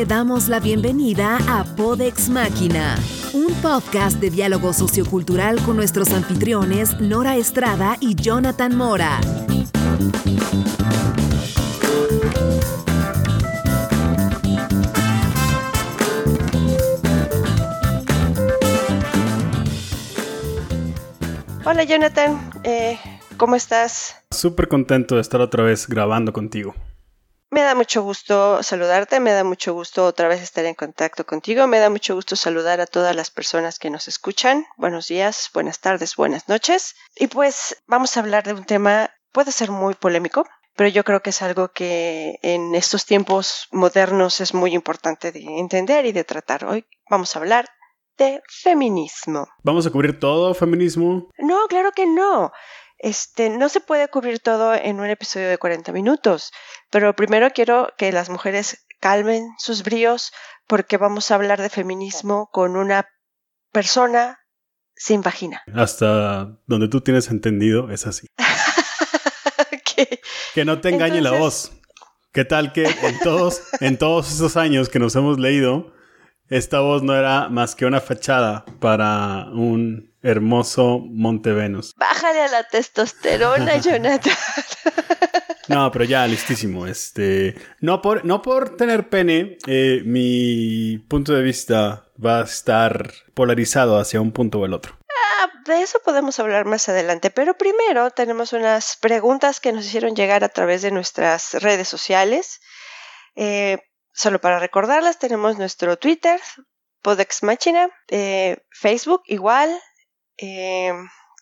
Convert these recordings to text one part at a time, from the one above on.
te damos la bienvenida a Podex Máquina, un podcast de diálogo sociocultural con nuestros anfitriones Nora Estrada y Jonathan Mora. Hola Jonathan, eh, ¿cómo estás? Súper contento de estar otra vez grabando contigo. Me da mucho gusto saludarte, me da mucho gusto otra vez estar en contacto contigo, me da mucho gusto saludar a todas las personas que nos escuchan. Buenos días, buenas tardes, buenas noches. Y pues vamos a hablar de un tema, puede ser muy polémico, pero yo creo que es algo que en estos tiempos modernos es muy importante de entender y de tratar. Hoy vamos a hablar de feminismo. ¿Vamos a cubrir todo feminismo? No, claro que no. Este, no se puede cubrir todo en un episodio de 40 minutos, pero primero quiero que las mujeres calmen sus bríos porque vamos a hablar de feminismo con una persona sin vagina. Hasta donde tú tienes entendido es así. Que no te engañe la voz. ¿Qué tal que en todos, en todos esos años que nos hemos leído, esta voz no era más que una fachada para un hermoso Monte Venus. Bájale a la testosterona, Jonathan. No, pero ya, listísimo. Este, no por, no por tener pene, eh, mi punto de vista va a estar polarizado hacia un punto o el otro. Ah, de eso podemos hablar más adelante, pero primero tenemos unas preguntas que nos hicieron llegar a través de nuestras redes sociales. Eh, Solo para recordarlas, tenemos nuestro Twitter, Podex Machina, eh, Facebook igual. Eh,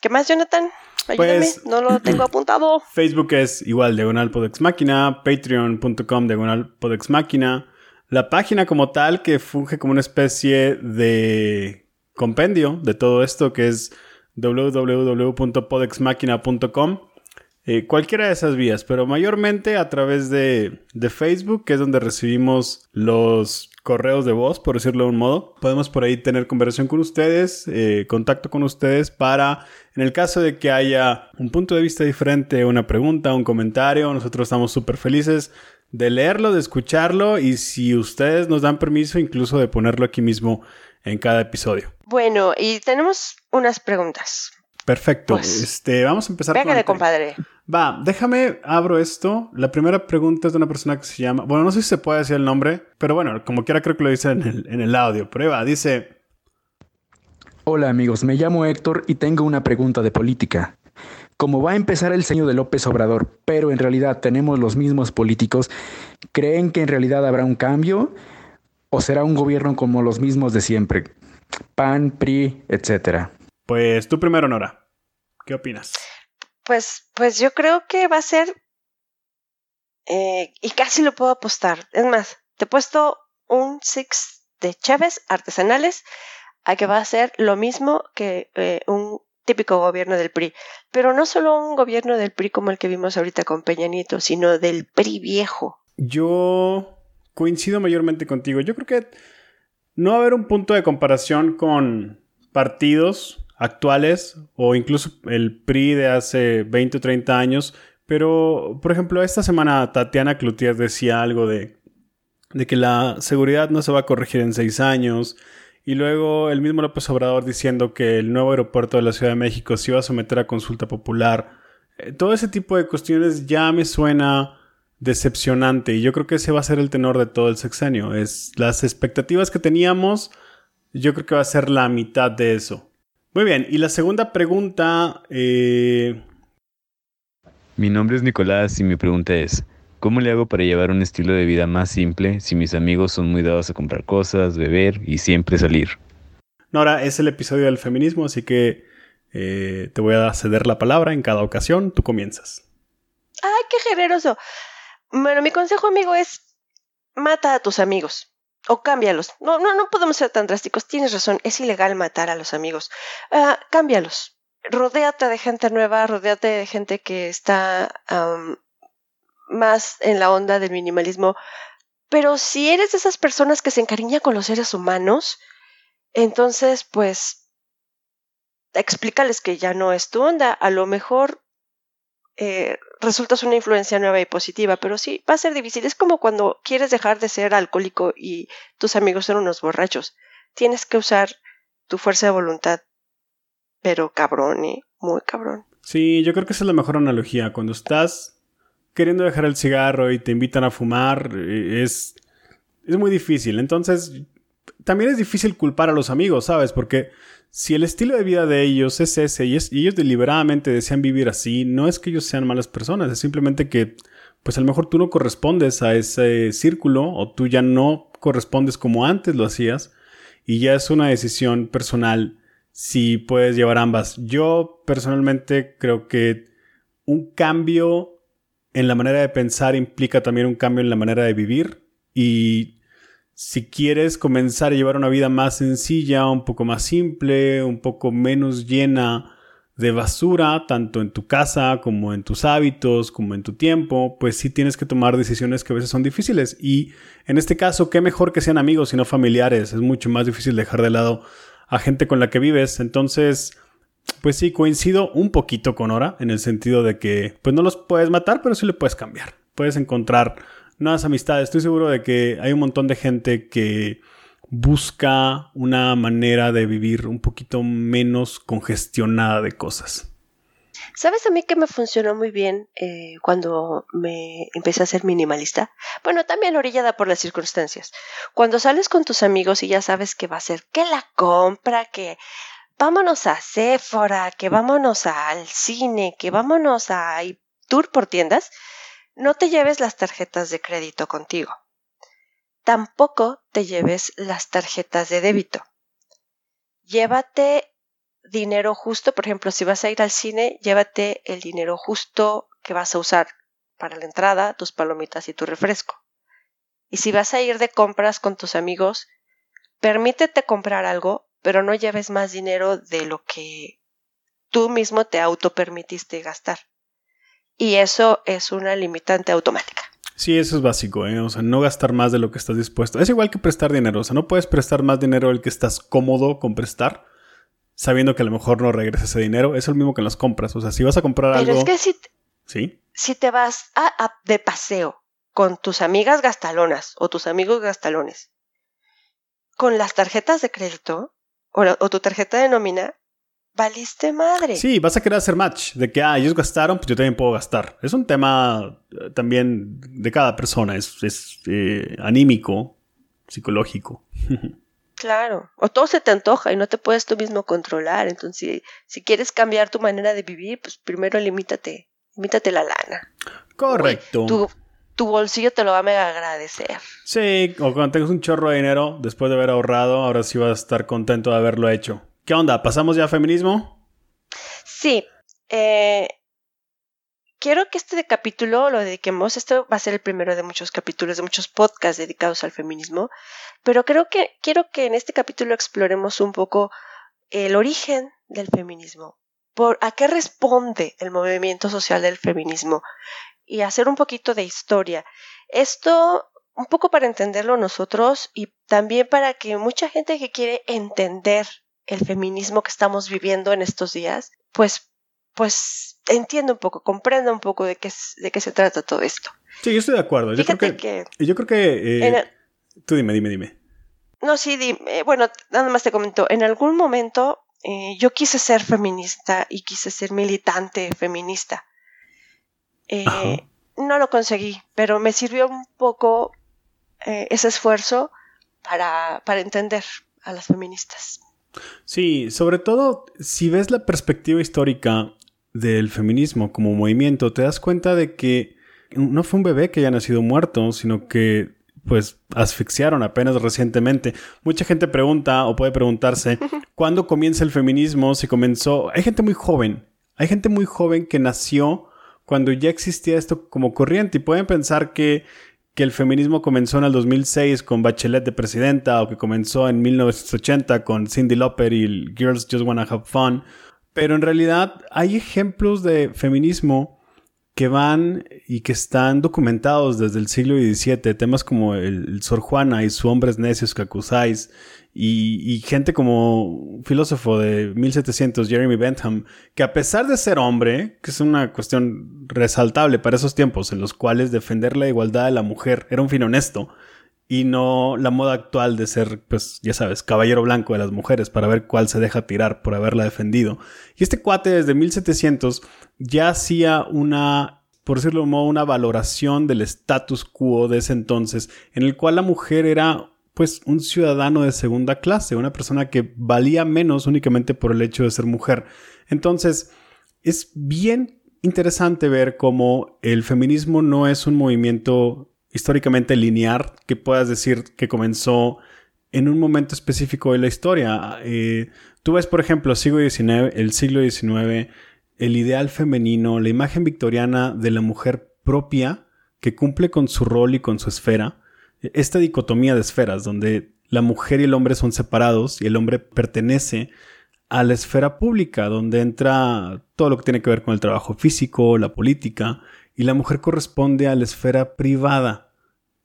¿Qué más, Jonathan? Ayúdame, pues, no lo tengo apuntado. Facebook es igual, diagonal Podex Máquina, patreon.com, diagonal Podex Máquina. La página como tal que funge como una especie de compendio de todo esto que es www.podexmáquina.com eh, cualquiera de esas vías, pero mayormente a través de, Facebook, que es donde recibimos los correos de voz, por decirlo de un modo. Podemos por ahí tener conversación con ustedes, eh, contacto con ustedes para, en el caso de que haya un punto de vista diferente, una pregunta, un comentario, nosotros estamos súper felices de leerlo, de escucharlo y si ustedes nos dan permiso incluso de ponerlo aquí mismo en cada episodio. Bueno, y tenemos unas preguntas. Perfecto. Pues, este, vamos a empezar con. compadre. Va, déjame, abro esto. La primera pregunta es de una persona que se llama. Bueno, no sé si se puede decir el nombre, pero bueno, como quiera creo que lo dice en el, en el audio. Prueba, dice. Hola amigos, me llamo Héctor y tengo una pregunta de política. Como va a empezar el seño de López Obrador, pero en realidad tenemos los mismos políticos, ¿creen que en realidad habrá un cambio? ¿O será un gobierno como los mismos de siempre? PAN, PRI, etcétera. Pues tú primero, Nora. ¿Qué opinas? Pues, pues yo creo que va a ser, eh, y casi lo puedo apostar. Es más, te he puesto un six de Chávez artesanales a que va a ser lo mismo que eh, un típico gobierno del PRI. Pero no solo un gobierno del PRI como el que vimos ahorita con Peña Nieto, sino del PRI viejo. Yo coincido mayormente contigo. Yo creo que no va a haber un punto de comparación con partidos actuales o incluso el PRI de hace 20 o 30 años. Pero, por ejemplo, esta semana Tatiana Cloutier decía algo de, de que la seguridad no se va a corregir en seis años. Y luego el mismo López Obrador diciendo que el nuevo aeropuerto de la Ciudad de México se iba a someter a consulta popular. Eh, todo ese tipo de cuestiones ya me suena decepcionante y yo creo que ese va a ser el tenor de todo el sexenio. Es las expectativas que teníamos, yo creo que va a ser la mitad de eso. Muy bien, y la segunda pregunta... Eh, mi nombre es Nicolás y mi pregunta es, ¿cómo le hago para llevar un estilo de vida más simple si mis amigos son muy dados a comprar cosas, beber y siempre salir? Nora, es el episodio del feminismo, así que eh, te voy a ceder la palabra en cada ocasión. Tú comienzas. ¡Ay, qué generoso! Bueno, mi consejo, amigo, es mata a tus amigos o cámbialos. No, no, no podemos ser tan drásticos. Tienes razón, es ilegal matar a los amigos. Ah, cámbialos. Rodéate de gente nueva, rodéate de gente que está más en la onda del minimalismo. Pero si eres de esas personas que se encariñan con los seres humanos, entonces, pues, explícales que ya no es tu onda. A lo mejor eh, resultas una influencia nueva y positiva, pero sí, va a ser difícil. Es como cuando quieres dejar de ser alcohólico y tus amigos son unos borrachos. Tienes que usar tu fuerza de voluntad, pero cabrón, ¿eh? muy cabrón. Sí, yo creo que esa es la mejor analogía. Cuando estás queriendo dejar el cigarro y te invitan a fumar, eh, es, es muy difícil. Entonces, también es difícil culpar a los amigos, ¿sabes? Porque si el estilo de vida de ellos es ese y, ellos deliberadamente desean vivir así, no es que ellos sean malas personas, es simplemente que, pues a lo mejor tú no correspondes a ese círculo o tú ya no correspondes como antes lo hacías y ya es una decisión personal si puedes llevar ambas. Yo personalmente creo que un cambio en la manera de pensar implica también un cambio en la manera de vivir y si quieres comenzar a llevar una vida más sencilla, un poco más simple, un poco menos llena de basura, tanto en tu casa como en tus hábitos, como en tu tiempo, pues sí tienes que tomar decisiones que a veces son difíciles. Y en este caso, qué mejor que sean amigos y no familiares. Es mucho más difícil dejar de lado a gente con la que vives. Entonces, pues sí, coincido un poquito con Ora en el sentido de que, pues no los puedes matar, pero sí le puedes cambiar. Puedes encontrar nuevas amistades. Estoy seguro de que hay un montón de gente que busca una manera de vivir un poquito menos congestionada de cosas. ¿Sabes a mí que me funcionó muy bien eh, cuando me empecé a ser minimalista? Bueno, también orillada por las circunstancias. Cuando sales con tus amigos y ya sabes que va a ser que la compra, que vámonos a Sephora, que vámonos al cine, que vámonos a tour por tiendas, no te lleves las tarjetas de crédito contigo. Tampoco te lleves las tarjetas de débito. Llévate dinero justo, por ejemplo, si vas a ir al cine, llévate el dinero justo que vas a usar para la entrada, tus palomitas y tu refresco. Y si vas a ir de compras con tus amigos, permítete comprar algo, pero no lleves más dinero de lo que tú mismo te autopermitiste gastar. Y eso es una limitante automática. Sí, eso es básico, ¿eh? O sea, no gastar más de lo que estás dispuesto. Es igual que prestar dinero. O sea, no puedes prestar más dinero del que estás cómodo con prestar, sabiendo que a lo mejor no regresa ese dinero. Es lo mismo que en las compras. O sea, si vas a comprar algo. Pero es que si, ¿Sí? si te vas a, de paseo con tus amigas gastalonas o tus amigos gastalones, con las tarjetas de crédito o, o tu tarjeta de nómina, valiste madre. Sí, vas a querer hacer match de que, ah, ellos gastaron, pues yo también puedo gastar. Es un tema eh, también de cada persona, es, es eh, anímico, psicológico. Claro, o todo se te antoja y no te puedes tú mismo controlar. Entonces, si, quieres cambiar tu manera de vivir, pues primero limítate, limítate la lana. Correcto. tu, tu bolsillo te lo va a mega agradecer. Sí, o cuando tengas un chorro de dinero, después de haber ahorrado, ahora sí vas a estar contento de haberlo hecho. ¿Qué onda? ¿Pasamos ya a feminismo? Sí. Eh, quiero que este capítulo lo dediquemos. Este va a ser el primero de muchos capítulos, de muchos podcasts dedicados al feminismo. Pero creo que quiero que en este capítulo exploremos un poco el origen del feminismo. Por, ¿A qué responde el movimiento social del feminismo? Y hacer un poquito de historia. Esto un poco para entenderlo nosotros y también para que mucha gente que quiere entender el feminismo que estamos viviendo en estos días, pues, pues entiendo un poco, comprendo un poco de qué, de qué se trata todo esto. Sí, yo estoy de acuerdo. Yo creo que, yo creo que eh, tú dime, dime, dime. No, sí, dime. bueno, nada más te comento. En algún momento eh, yo quise ser feminista y quise ser militante feminista. Eh, no lo conseguí, pero me sirvió un poco ese esfuerzo para, para entender a las feministas. Sí, sobre todo si ves la perspectiva histórica del feminismo como movimiento, te das cuenta de que no fue un bebé que haya nacido muerto, sino que pues asfixiaron apenas recientemente. Mucha gente pregunta o puede preguntarse, ¿cuándo comienza el feminismo? Si comenzó... Hay gente muy joven, hay gente muy joven que nació cuando ya existía esto como corriente y pueden pensar que que el feminismo comenzó en el 2006 con Bachelet de presidenta o que comenzó en 1980 con Cindy Lauper y Girls Just Wanna Have Fun. Pero en realidad hay ejemplos de feminismo que van y que están documentados desde el siglo XVII, temas como el, Sor Juana y su hombres necios que acusáis, y, gente como filósofo de 1700, Jeremy Bentham, que a pesar de ser hombre, que es una cuestión resaltable para esos tiempos en los cuales defender la igualdad de la mujer era un fin honesto, y no la moda actual de ser, pues ya sabes, caballero blanco de las mujeres para ver cuál se deja tirar por haberla defendido. Y este cuate desde 1700 ya hacía una, por decirlo de modo, una valoración del status quo de ese entonces, en el cual la mujer era pues un ciudadano de segunda clase, una persona que valía menos únicamente por el hecho de ser mujer. Entonces, es bien interesante ver cómo el feminismo no es un movimiento históricamente lineal que puedas decir que comenzó en un momento específico de la historia. Eh, tú ves, por ejemplo, siglo XIX, el siglo XIX, el ideal femenino, la imagen victoriana de la mujer propia que cumple con su rol y con su esfera. Esta dicotomía de esferas, donde la mujer y el hombre son separados y el hombre pertenece a la esfera pública, donde entra todo lo que tiene que ver con el trabajo físico, la política, y la mujer corresponde a la esfera privada,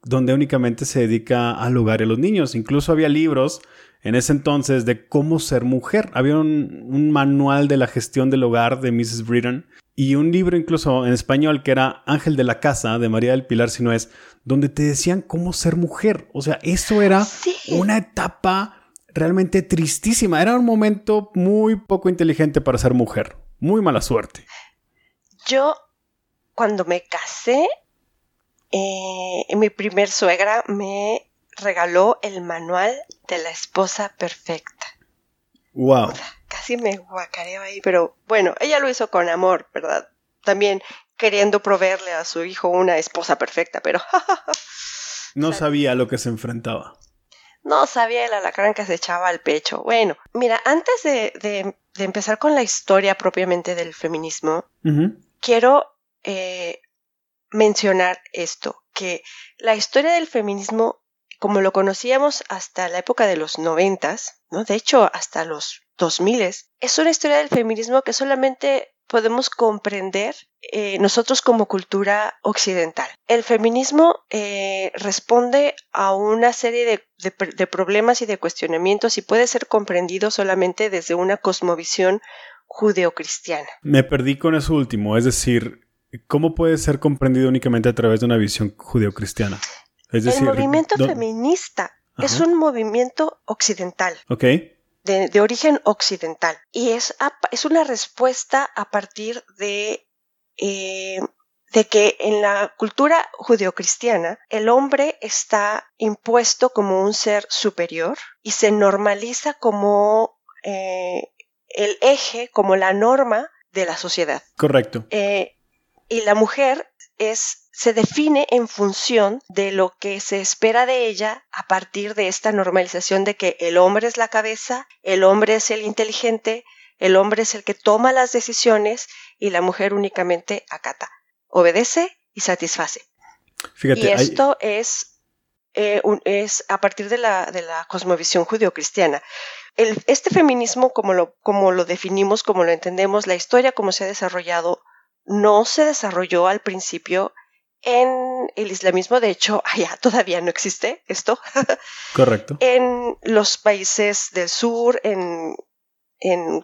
donde únicamente se dedica al hogar y a los niños. Incluso había libros en ese entonces de cómo ser mujer. Había un, manual de la gestión del hogar de Mrs. Britton y un libro incluso en español que era Ángel de la Casa de María del Pilar Sinués, donde te decían cómo ser mujer. O sea, eso era una etapa realmente tristísima. Era un momento muy poco inteligente para ser mujer. Muy mala suerte. Yo cuando me casé, eh, mi primer suegra me regaló el manual de la esposa perfecta. Wow. casi me guacareo ahí, pero bueno, ella lo hizo con amor, ¿verdad? También queriendo proveerle a su hijo una esposa perfecta, pero... no sabía lo que se enfrentaba. No sabía el alacrán que se echaba al pecho. Bueno, mira, antes de, empezar con la historia propiamente del feminismo, quiero eh, mencionar esto, que la historia del feminismo, como lo conocíamos hasta la época de los noventas, ¿no? de hecho hasta los dos miles, es una historia del feminismo que solamente podemos comprender eh, nosotros como cultura occidental. El feminismo eh, responde a una serie de, de, problemas y de cuestionamientos y puede ser comprendido solamente desde una cosmovisión judeocristiana. Me perdí con eso último, es decir, ¿Cómo puede ser comprendido únicamente a través de una visión judeocristiana? Es decir, el movimiento feminista es un movimiento occidental. Ok. De, origen occidental. Y es, es una respuesta a partir de, eh, de que en la cultura judeocristiana el hombre está impuesto como un ser superior y se normaliza como eh, el eje, como la norma de la sociedad. Correcto. Eh, y la mujer es se define en función de lo que se espera de ella a partir de esta normalización de que el hombre es la cabeza, el hombre es el inteligente, el hombre es el que toma las decisiones y la mujer únicamente acata, obedece y satisface. Fíjate, y esto es, eh, es a partir de la, de la cosmovisión judio-cristiana. este feminismo, como lo, como lo definimos, como lo entendemos, la historia como se ha desarrollado no se desarrolló al principio en el islamismo, de hecho, allá todavía no existe esto. Correcto. en los países del sur, en,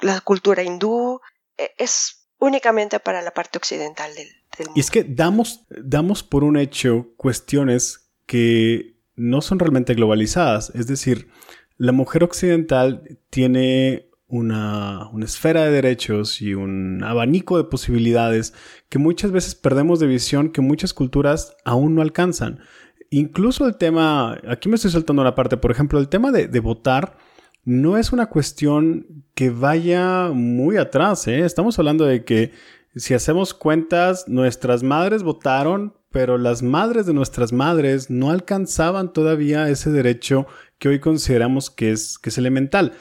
la cultura hindú, e, es únicamente para la parte occidental del, mundo. Y es que damos, damos por un hecho cuestiones que no son realmente globalizadas. Es decir, la mujer occidental tiene una, esfera de derechos y un abanico de posibilidades que muchas veces perdemos de visión que muchas culturas aún no alcanzan. Incluso el tema, aquí me estoy saltando una parte, por ejemplo, el tema de, votar no es una cuestión que vaya muy atrás. ¿eh? Estamos hablando de que si hacemos cuentas, nuestras madres votaron, pero las madres de nuestras madres no alcanzaban todavía ese derecho que hoy consideramos que es, que es elemental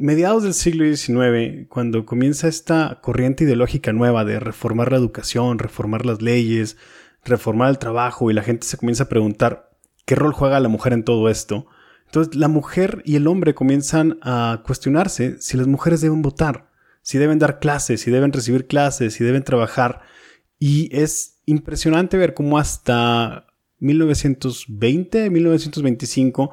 mediados del siglo XIX, cuando comienza esta corriente ideológica nueva de reformar la educación, reformar las leyes, reformar el trabajo y la gente se comienza a preguntar qué rol juega la mujer en todo esto, entonces la mujer y el hombre comienzan a cuestionarse si las mujeres deben votar, si deben dar clases, si deben recibir clases, si deben trabajar. Y es impresionante ver cómo hasta 1920, 1925,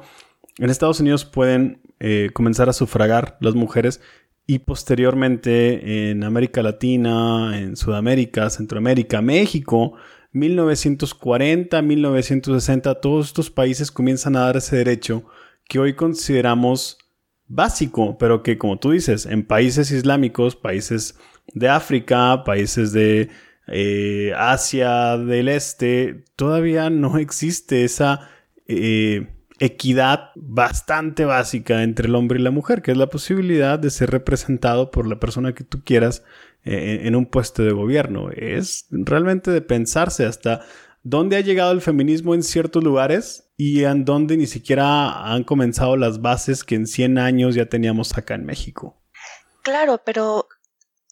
en Estados Unidos pueden eh, comenzar a sufragar las mujeres y posteriormente en América Latina, en Sudamérica, Centroamérica, México, 1940, 1960, todos estos países comienzan a dar ese derecho que hoy consideramos básico, pero que como tú dices, en países islámicos, países de África, países de eh, Asia del Este, todavía no existe esa eh, equidad bastante básica entre el hombre y la mujer, que es la posibilidad de ser representado por la persona que tú quieras eh, en un puesto de gobierno. Es realmente de pensarse hasta dónde ha llegado el feminismo en ciertos lugares y en dónde ni siquiera han comenzado las bases que en 100 años ya teníamos acá en México. Claro, pero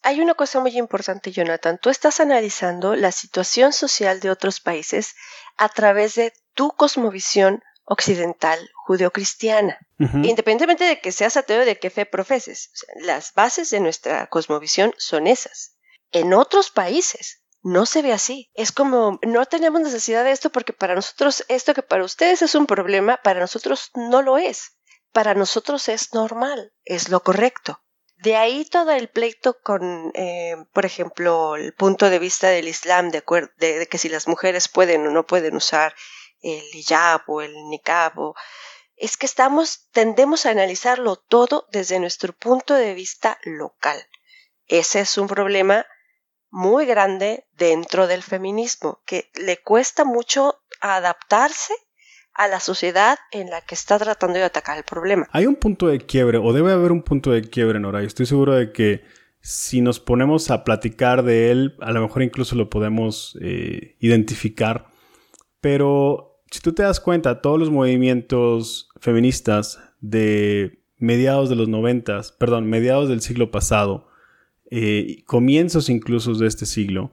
hay una cosa muy importante, Jonathan. Tú estás analizando la situación social de otros países a través de tu cosmovisión occidental judeocristiana. Independientemente de que seas ateo de qué fe profeses, las bases de nuestra cosmovisión son esas. En otros países no se ve así. Es como no tenemos necesidad de esto porque para nosotros esto que para ustedes es un problema, para nosotros no lo es. Para nosotros es normal, es lo correcto. De ahí todo el pleito con, eh, por ejemplo, el punto de vista del Islam, de, de, que si las mujeres pueden o no pueden usar el hijab o el niqab, es que estamos, tendemos a analizarlo todo desde nuestro punto de vista local. Ese es un problema muy grande dentro del feminismo, que le cuesta mucho adaptarse a la sociedad en la que está tratando de atacar el problema. Hay un punto de quiebre, o debe haber un punto de quiebre, Nora, y estoy seguro de que si nos ponemos a platicar de él, a lo mejor incluso lo podemos eh, identificar. Pero si tú te das cuenta, todos los movimientos feministas de mediados de los noventas, perdón, mediados del siglo pasado, eh, comienzos incluso de este siglo,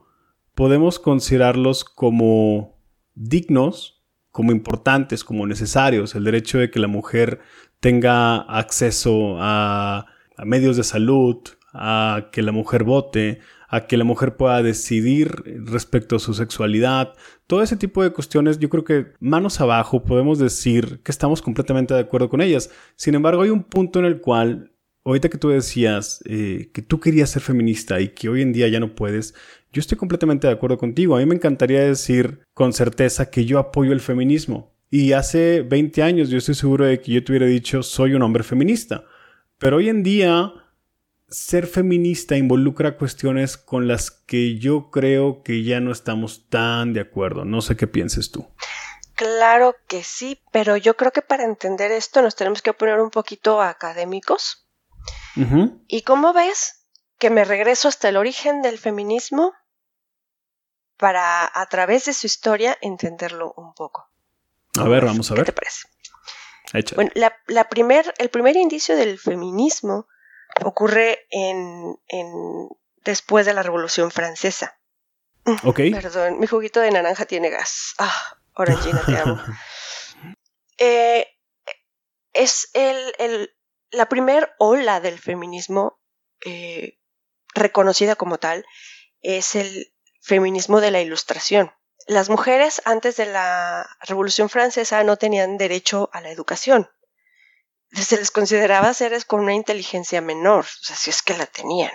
podemos considerarlos como dignos, como importantes, como necesarios. El derecho de que la mujer tenga acceso a, a medios de salud, a que la mujer vote, a que la mujer pueda decidir respecto a su sexualidad. Todo ese tipo de cuestiones, yo creo que manos abajo podemos decir que estamos completamente de acuerdo con ellas. Sin embargo, hay un punto en el cual ahorita que tú decías eh, que tú querías ser feminista y que hoy en día ya no puedes, yo estoy completamente de acuerdo contigo. A mí me encantaría decir con certeza que yo apoyo el feminismo. Y hace 20 años yo estoy seguro de que yo te hubiera dicho soy un hombre feminista. Pero hoy en día ser feminista involucra cuestiones con las que yo creo que ya no estamos tan de acuerdo. No sé qué pienses tú. Claro que sí, pero yo creo que para entender esto nos tenemos que poner un poquito académicos ¿Y cómo ves que me regreso hasta el origen del feminismo para, a través de su historia, entenderlo un poco? A ver, vamos a ver. ¿Qué te parece? Bueno, la, primer, el primer indicio del feminismo ocurre en, después de la Revolución Francesa. Ok. Perdón, mi juguito de naranja tiene gas. Ah, Orangina, te amo. Eh, es el, la primer ola del feminismo eh, reconocida como tal es el feminismo de la ilustración. Las mujeres antes de la Revolución Francesa no tenían derecho a la educación. Se les consideraba seres con una inteligencia menor, o sea, si es que la tenían.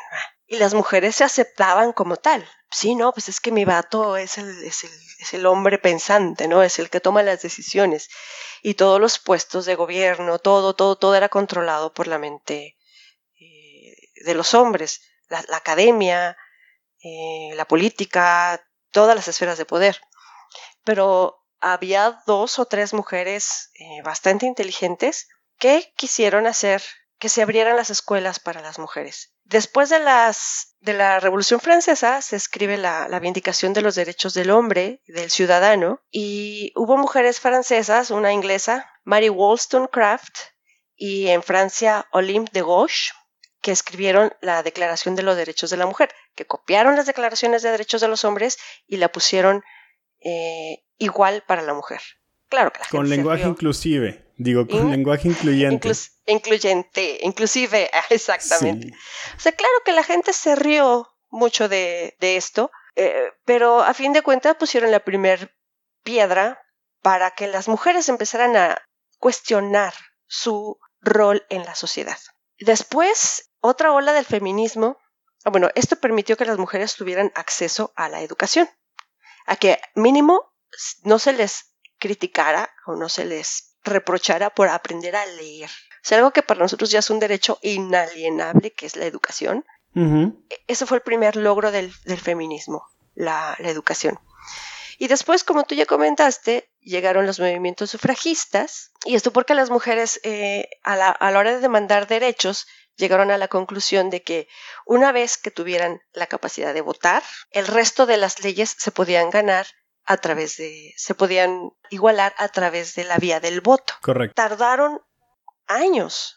Y las mujeres se aceptaban como tal. Sí, no, pues es que mi vato es el, es el, es el hombre pensante, ¿no? Es el que toma las decisiones y todos los puestos de gobierno, todo, todo, todo era controlado por la mente eh, de los hombres, la, academia, eh, la política, todas las esferas de poder. Pero había dos o tres mujeres eh, bastante inteligentes que quisieron hacer que se abrieran las escuelas para las mujeres. Después de, las, de la Revolución Francesa se escribe la, la Vindicación de los Derechos del Hombre, del Ciudadano, y hubo mujeres francesas, una inglesa, Mary Wollstonecraft, y en Francia Olympe de Gauche, que escribieron la Declaración de los Derechos de la Mujer, que copiaron las declaraciones de derechos de los hombres y la pusieron eh, igual para la mujer. Claro que la Con lenguaje inclusive. Digo, con lenguaje incluyente. incluyente, inclusive, exactamente. O sea, claro que la gente se rió mucho de, esto, Eh, pero a fin de cuentas pusieron la primer piedra para que las mujeres empezaran a cuestionar su rol en la sociedad. Después, otra ola del feminismo, ah, bueno, esto permitió que las mujeres tuvieran acceso a la educación, a que mínimo no se les criticara o no se les reprochara por aprender a leer. Es algo que para nosotros ya es un derecho inalienable, que es la educación. E-, Ese fue el primer logro del, feminismo, la, educación. Y después, como tú ya comentaste, llegaron los movimientos sufragistas, y esto porque las mujeres eh, a, la, a la hora de demandar derechos llegaron a la conclusión de que una vez que tuvieran la capacidad de votar, el resto de las leyes se podían ganar a través de, se podían igualar a través de la vía del voto. Correcto. Tardaron años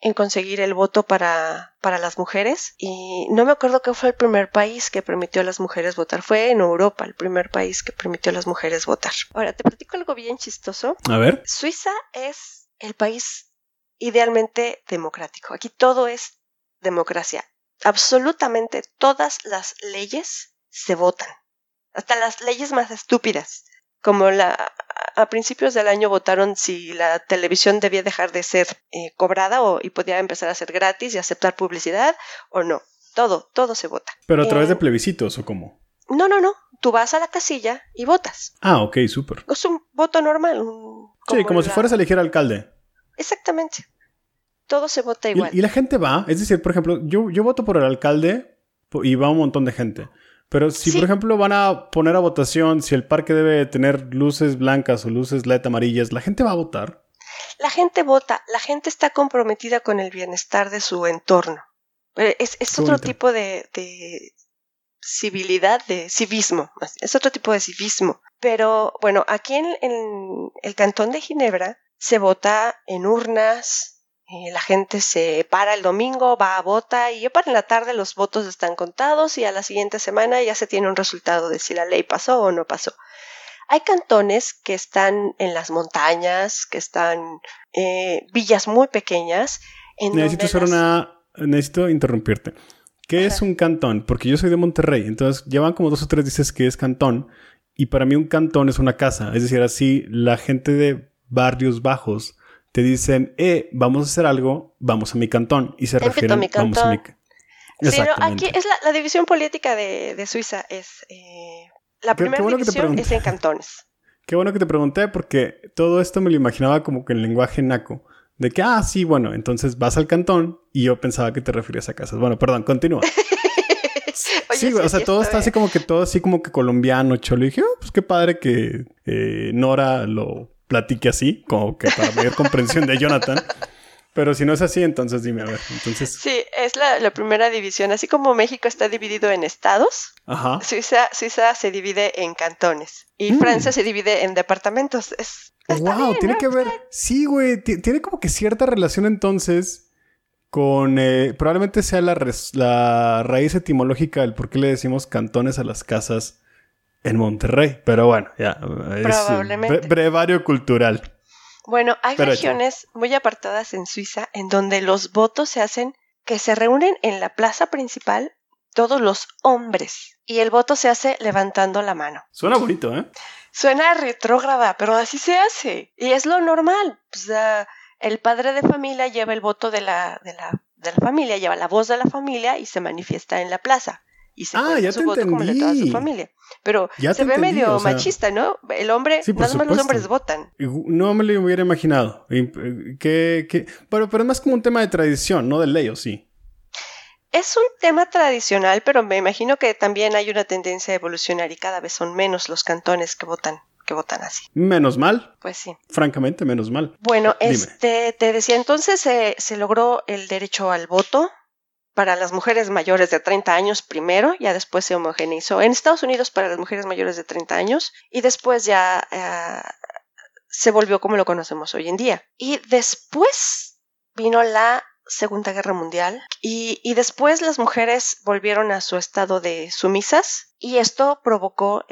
en conseguir el voto para, para las mujeres y no me acuerdo qué fue el primer país que permitió a las mujeres votar. Fue en Europa el primer país que permitió a las mujeres votar. Ahora, te platico algo bien chistoso. A ver. Suiza es el país idealmente democrático. Aquí todo es democracia. Absolutamente todas las leyes se votan hasta las leyes más estúpidas, como la a principios del año votaron si la televisión debía dejar de ser eh, cobrada o, y podía empezar a ser gratis y aceptar publicidad o no. Todo, todo se vota. ¿Pero a través de plebiscitos o cómo? No, no, no. Tú vas a la casilla y votas. Ah, ok, súper. Es un voto normal. sí, como si fueras a elegir alcalde. Exactamente. Todo se vota igual. ¿Y, la gente va? Es decir, por ejemplo, yo, yo voto por el alcalde y va un montón de gente. Pero si, por ejemplo, van a poner a votación si el parque debe tener luces blancas o luces LED amarillas, ¿la gente va a votar? La gente vota, la gente está comprometida con el bienestar de su entorno. Eh, es, otro tipo de, civilidad, de civismo, es otro tipo de civismo. Pero bueno, aquí en el cantón de Ginebra se vota en urnas, eh, la gente se para el domingo, va a vota y ya para la tarde los votos están contados y a la siguiente semana ya se tiene un resultado de si la ley pasó o no pasó. Hay cantones que están en las montañas, que están eh, villas muy pequeñas. necesito hacer una, necesito interrumpirte. ¿Qué es un cantón? Porque yo soy de Monterrey, entonces llevan como dos o tres dices que es cantón y para mí un cantón es una casa, es decir, así la gente de barrios bajos te dicen, eh, vamos a hacer algo, vamos a mi cantón. Y se refieren, a mi vamos a mi Sí, no, aquí es la, división política de, Suiza, es... Eh, la primera división es en cantones. Qué bueno que te pregunté porque todo esto me lo imaginaba como que en lenguaje naco. De que, ah, sí, bueno, entonces vas al cantón y yo pensaba que te referías a casas. Bueno, perdón, continúa. sí, o sea, todo está así como que todo así como que colombiano, cholo. Y dije, oh, pues qué padre que eh, Nora lo platique así, como que para mayor comprensión de Jonathan. Pero si no es así, entonces dime, a ver. Entonces... Sí, es la, primera división. Así como México está dividido en estados, Suiza, Suiza se divide en cantones. Y mm. Francia se divide en departamentos. Es, wow, tiene que ver. Sí, güey. Tiene como que cierta relación entonces con. Eh, probablemente sea la, la raíz etimológica del por qué le decimos cantones a las casas en Monterrey, pero bueno, ya. Es brevario cultural. Bueno, hay regiones muy apartadas en Suiza en donde los votos se hacen que se reúnen en la plaza principal todos los hombres y el voto se hace levantando la mano. Suena bonito, ¿eh? Suena retrógrada, pero así se hace y es lo normal. Pues, el padre de familia lleva el voto de la, de la, de la familia, lleva la voz de la familia y se manifiesta en la plaza y se ah, ya su voto como de toda su familia. Pero se ve medio machista, ¿no? El hombre, nada más los hombres votan. No me lo hubiera imaginado. Eh, que, Pero, pero es más como un tema de tradición, no de ley, ¿o sí? Es un tema tradicional, pero me imagino que también hay una tendencia a evolucionar y cada vez son menos los cantones que votan que votan así. Menos mal. Pues sí. Francamente, menos mal. Bueno, este, te decía, entonces se logró el derecho al voto, para las mujeres mayores de 30 años primero, ya después se homogeneizó en Estados Unidos para las mujeres mayores de 30 años y después ya eh, se volvió como lo conocemos hoy en día. Y después vino la Segunda Guerra Mundial y, después las mujeres volvieron a su estado de sumisas y esto provocó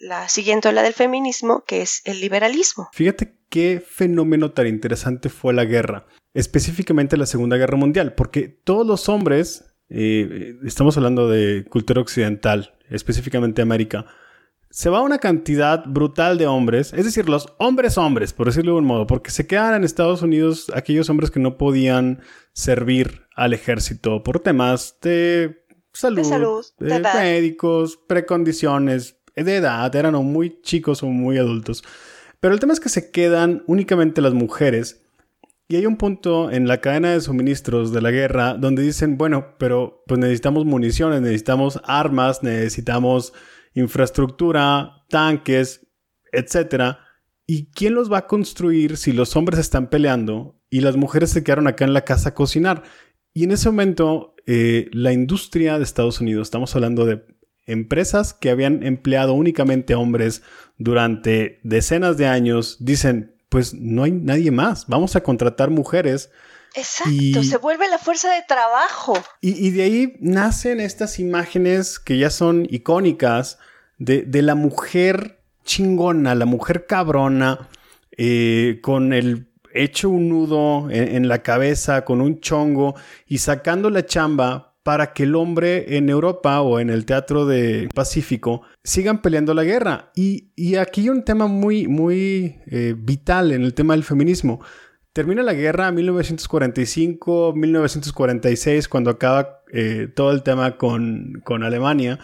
la siguiente ola del feminismo que es el liberalismo. Fíjate qué fenómeno tan interesante fue la guerra específicamente la Segunda Guerra Mundial, porque todos los hombres eh, estamos hablando de cultura occidental, específicamente América, se va una cantidad brutal de hombres, es decir, los hombres hombres, por decirlo de un modo, porque se quedan en Estados Unidos aquellos hombres que no podían servir al ejército por temas de salud, de médicos, precondiciones, de edad, eran o muy chicos o muy adultos. Pero el tema es que se quedan únicamente las mujeres. Y hay un punto en la cadena de suministros de la guerra donde dicen, bueno, pero pues necesitamos municiones, necesitamos armas, necesitamos infraestructura, tanques, etc. ¿Y quién los va a construir si los hombres están peleando y las mujeres se quedaron acá en la casa a cocinar? Y en ese momento, eh, la industria de Estados Unidos, estamos hablando de empresas que habían empleado únicamente hombres durante decenas de años, dicen, pues no hay nadie más, vamos a contratar mujeres. Exacto, se vuelve la fuerza de trabajo. Y, de ahí nacen estas imágenes que ya son icónicas de, la mujer chingona, la mujer cabrona, eh, con el hecho un nudo en, la cabeza, con un chongo y sacando la chamba para que el hombre en Europa o en el teatro de Pacífico sigan peleando la guerra. Y, aquí hay un tema muy, muy eh, vital en el tema del feminismo. Termina la guerra en 1945, 1946, cuando acaba eh, todo el tema con, con Alemania.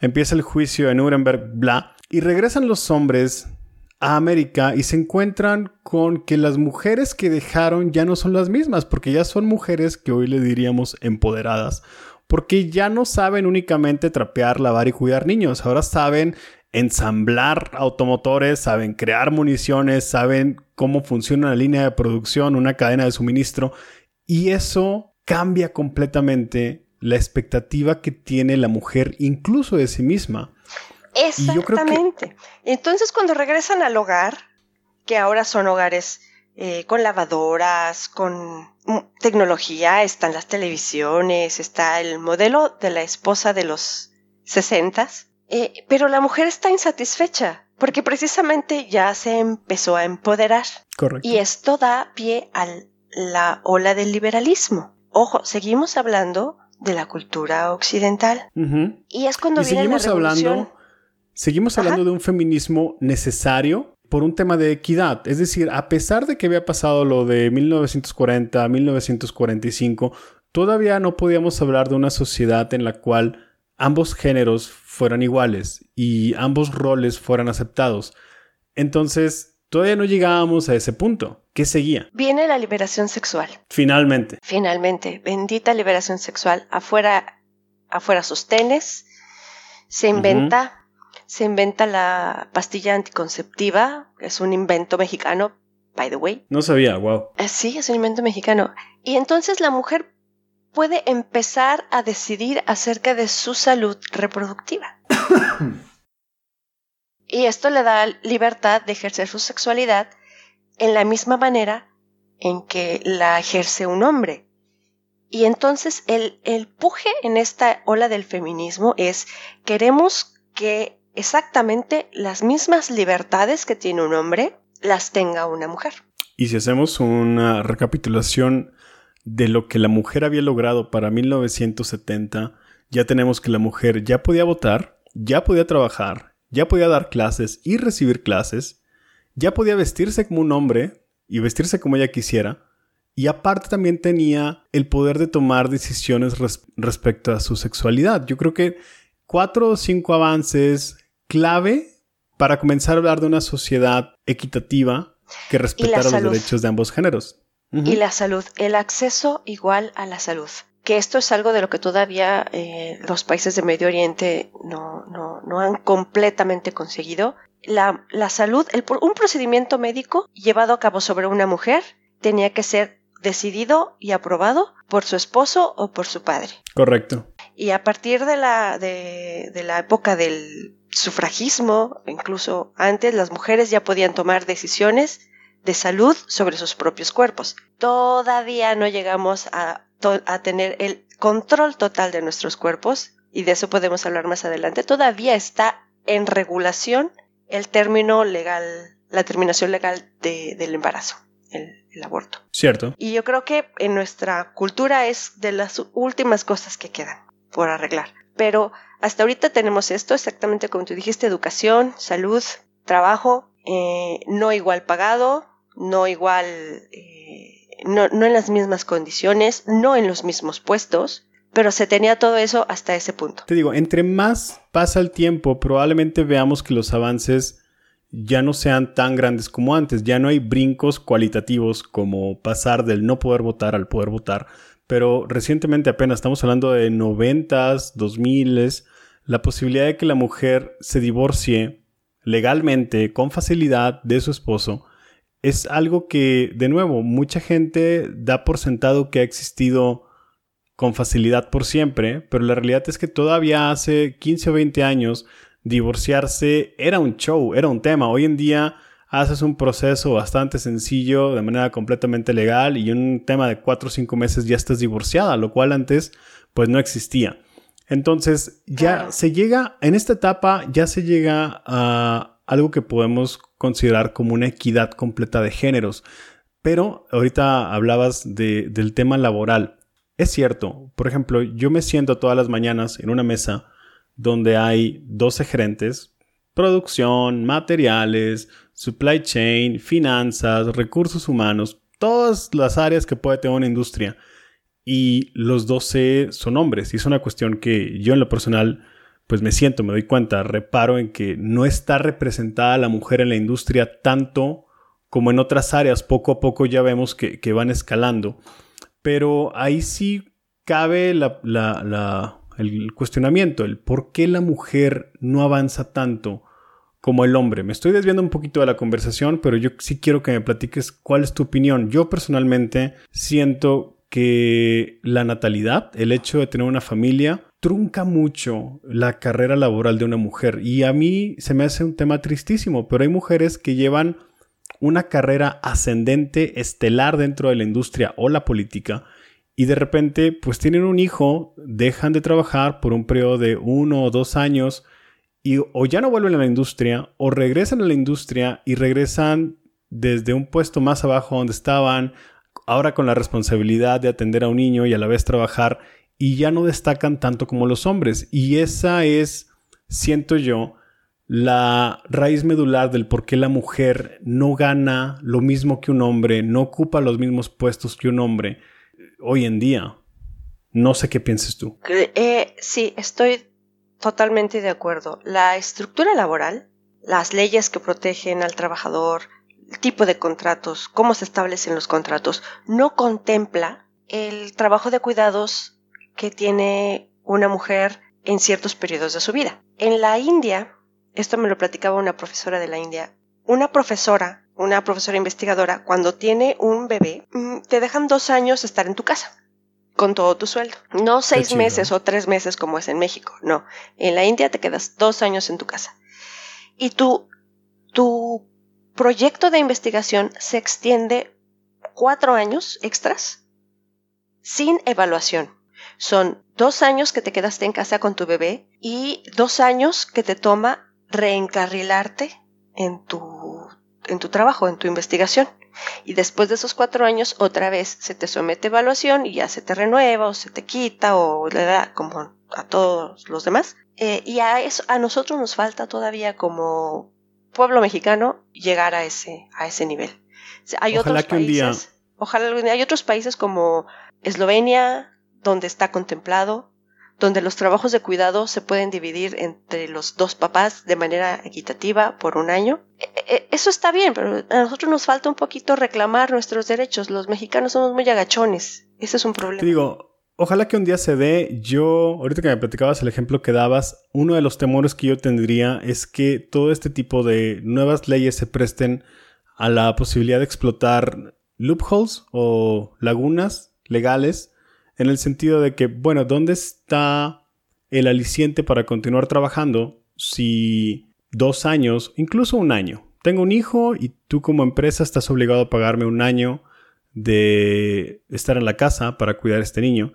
Empieza el juicio en Nuremberg, bla. Y regresan los hombres a América y se encuentran con que las mujeres que dejaron ya no son las mismas, porque ya son mujeres que hoy le diríamos empoderadas porque ya no saben únicamente trapear, lavar y cuidar niños, ahora saben ensamblar automotores, saben crear municiones, saben cómo funciona una línea de producción, una cadena de suministro, y eso cambia completamente la expectativa que tiene la mujer incluso de sí misma. Exactamente. Entonces cuando regresan al hogar, que ahora son hogares eh, con lavadoras, con tecnología, están las televisiones, está el modelo de la esposa de los sesentas, eh, pero la mujer está insatisfecha porque precisamente ya se empezó a empoderar. Correcto. Y esto da pie a la ola del liberalismo. Ojo, seguimos hablando de la cultura occidental. Y es cuando viene seguimos la hablando, seguimos hablando de un feminismo necesario por un tema de equidad. Es decir, a pesar de que había pasado lo de 1940 a 1945, todavía no podíamos hablar de una sociedad en la cual ambos géneros fueran iguales y ambos roles fueran aceptados. Entonces, todavía no llegábamos a ese punto. ¿Qué seguía? Viene la liberación sexual. Finalmente. Finalmente, bendita liberación sexual. Afuera, afuera sostenes, se inventa se inventa la pastilla anticonceptiva, es un invento mexicano, by the way. No sabía, wow. Eh, sí, es un invento mexicano. Y entonces la mujer puede empezar a decidir acerca de su salud reproductiva. y esto le da libertad de ejercer su sexualidad en la misma manera en que la ejerce un hombre. Y entonces el, el puje en esta ola del feminismo es queremos que exactamente las mismas libertades que tiene un hombre las tenga una mujer. Y si hacemos una recapitulación de lo que la mujer había logrado para 1970, ya tenemos que la mujer ya podía votar, ya podía trabajar, ya podía dar clases y recibir clases, ya podía vestirse como un hombre y vestirse como ella quisiera, y aparte también tenía el poder de tomar decisiones respecto a su sexualidad. Yo creo que cuatro o cinco avances clave para comenzar a hablar de una sociedad equitativa que respetara los derechos de ambos géneros. Y la salud, el acceso igual a la salud. Que esto es algo de lo que todavía eh, los países de Medio Oriente no, no, han completamente conseguido. La, la salud, el, un procedimiento médico llevado a cabo sobre una mujer tenía que ser decidido y aprobado por su esposo o por su padre. Correcto. Y a partir de la, de, de la época del sufragismo, incluso antes las mujeres ya podían tomar decisiones de salud sobre sus propios cuerpos. Todavía no llegamos a, a, tener el control total de nuestros cuerpos y de eso podemos hablar más adelante. Todavía está en regulación el término legal, la terminación legal de, del embarazo. el, el aborto. Cierto. Y yo creo que en nuestra cultura es de las últimas cosas que quedan por arreglar. Pero hasta ahorita tenemos esto, exactamente como tú dijiste, educación, salud, trabajo, eh, no igual pagado, no igual, eh, no, no en las mismas condiciones, no en los mismos puestos, pero se tenía todo eso hasta ese punto. Te digo, entre más pasa el tiempo, probablemente veamos que los avances ya no sean tan grandes como antes. Ya no hay brincos cualitativos como pasar del no poder votar al poder votar. Pero recientemente apenas estamos hablando de noventas, dos miles, la posibilidad de que la mujer se divorcie legalmente, con facilidad, de su esposo, es algo que, de nuevo, mucha gente da por sentado que ha existido con facilidad por siempre, pero la realidad es que todavía hace 15 o 20 años divorciarse era un show, era un tema. Hoy en día haces un proceso bastante sencillo, de manera completamente legal, y un tema de 4 o 5 meses ya estás divorciada, lo cual antes pues no existía. Entonces ya se llega, en esta etapa ya se llega a algo que podemos considerar como una equidad completa de géneros. Pero ahorita hablabas del tema laboral. Es cierto, por ejemplo, yo me siento todas las mañanas en una mesa donde hay 12 gerentes, producción, materiales, supply chain, finanzas, recursos humanos, todas las áreas que puede tener una industria y los 12 son hombres. Y es una cuestión que yo en lo personal pues me siento, me doy cuenta, reparo en que no está representada la mujer en la industria tanto como en otras áreas. Poco a poco ya vemos que, van escalando. Pero ahí sí cabe el cuestionamiento, el por qué la mujer no avanza tanto como el hombre. Me estoy desviando un poquito de la conversación, pero yo sí quiero que me platiques cuál es tu opinión. Yo personalmente siento que la natalidad, el hecho de tener una familia, trunca mucho la carrera laboral de una mujer. Y a mí se me hace un tema tristísimo, pero hay mujeres que llevan una carrera ascendente, estelar dentro de la industria o la política, y de repente pues tienen un hijo, dejan de trabajar por un periodo de uno o dos años, y o ya no vuelven a la industria, o regresan a la industria y regresan desde un puesto más abajo donde estaban, ahora con la responsabilidad de atender a un niño y a la vez trabajar y ya no destacan tanto como los hombres. Y esa es, siento yo, la raíz medular del por qué la mujer no gana lo mismo que un hombre, no ocupa los mismos puestos que un hombre hoy en día. No sé qué piensas tú. Eh, sí, estoy totalmente de acuerdo. La estructura laboral, las leyes que protegen al trabajador, tipo de contratos, cómo se establecen los contratos, no contempla el trabajo de cuidados que tiene una mujer en ciertos periodos de su vida. En la India, esto me lo platicaba una profesora de la India, una profesora, una profesora investigadora, cuando tiene un bebé, mm, te dejan dos años estar en tu casa con todo tu sueldo. No seis meses o tres meses como es en México, no. En la India te quedas dos años en tu casa. Y tu, tu proyecto de investigación se extiende cuatro años extras sin evaluación. Son dos años que te quedaste en casa con tu bebé y dos años que te toma reencarrilarte en tu, en tu trabajo, en tu investigación. Y después de esos cuatro años, otra vez se te somete evaluación y ya se te renueva o se te quita o le da como a todos los demás. Eh, y a, eso, a nosotros nos falta todavía como pueblo mexicano llegar a ese, a ese nivel. Hay ojalá otros que países, un día... Ojalá hay otros países como Eslovenia, donde está contemplado, donde los trabajos de cuidado se pueden dividir entre los dos papás de manera equitativa por un año. E, e, eso está bien, pero a nosotros nos falta un poquito reclamar nuestros derechos. Los mexicanos somos muy agachones. Ese es un problema. Te digo, ojalá que un día se dé. Yo, ahorita que me platicabas el ejemplo que dabas, uno de los temores que yo tendría es que todo este tipo de nuevas leyes se presten a la posibilidad de explotar loopholes o lagunas legales en el sentido de que, bueno, ¿dónde está el aliciente para continuar trabajando si dos años, incluso un año, tengo un hijo y tú como empresa estás obligado a pagarme un año de estar en la casa para cuidar a este niño?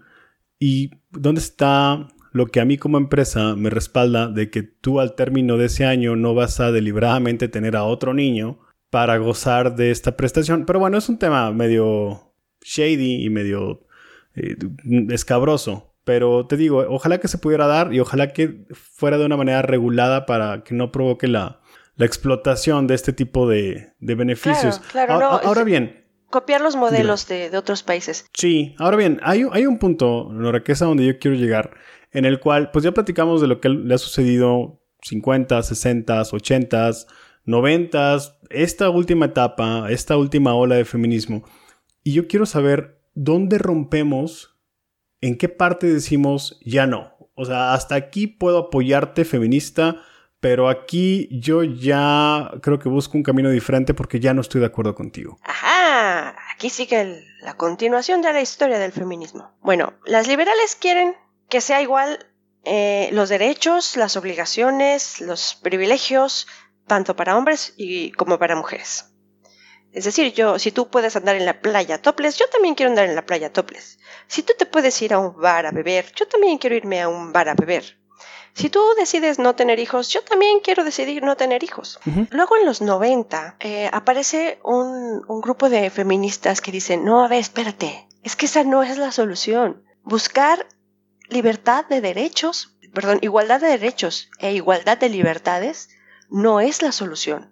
¿Y dónde está lo que a mí como empresa me respalda de que tú al término de ese año no vas a deliberadamente tener a otro niño para gozar de esta prestación. Pero bueno, es un tema medio shady y medio eh, escabroso. Pero te digo, ojalá que se pudiera dar y ojalá que fuera de una manera regulada para que no provoque la, explotación de este tipo de, beneficios. Claro, ahora, bien. Copiar los modelos de, otros países. Sí, ahora bien, hay, hay un punto, Nora, que es a donde yo quiero llegar, en el cual, pues ya platicamos de lo que le ha sucedido 50, 60, 80, 90, esta última etapa, esta última ola de feminismo. Y yo quiero saber dónde rompemos ¿en qué parte decimos ya no? O sea, hasta aquí puedo apoyarte feminista, pero aquí yo ya creo que busco un camino diferente porque ya no estoy de acuerdo contigo. Ajá, aquí sigue la continuación de la historia del feminismo. Bueno, las liberales quieren que sea igual eh, los derechos, las obligaciones, los privilegios, tanto para hombres y como para mujeres. Es decir, yo, si tú puedes andar en la playa topless, yo también quiero andar en la playa topless. Si tú te puedes ir a un bar a beber, yo también quiero irme a un bar a beber. Si tú decides no tener hijos, yo también quiero decidir no tener hijos. Luego en los 90 eh, aparece un, un grupo de feministas que dicen, no, a ver, espérate, es que esa no es la solución. Buscar libertad de derechos, perdón, igualdad de derechos e igualdad de libertades no es la solución.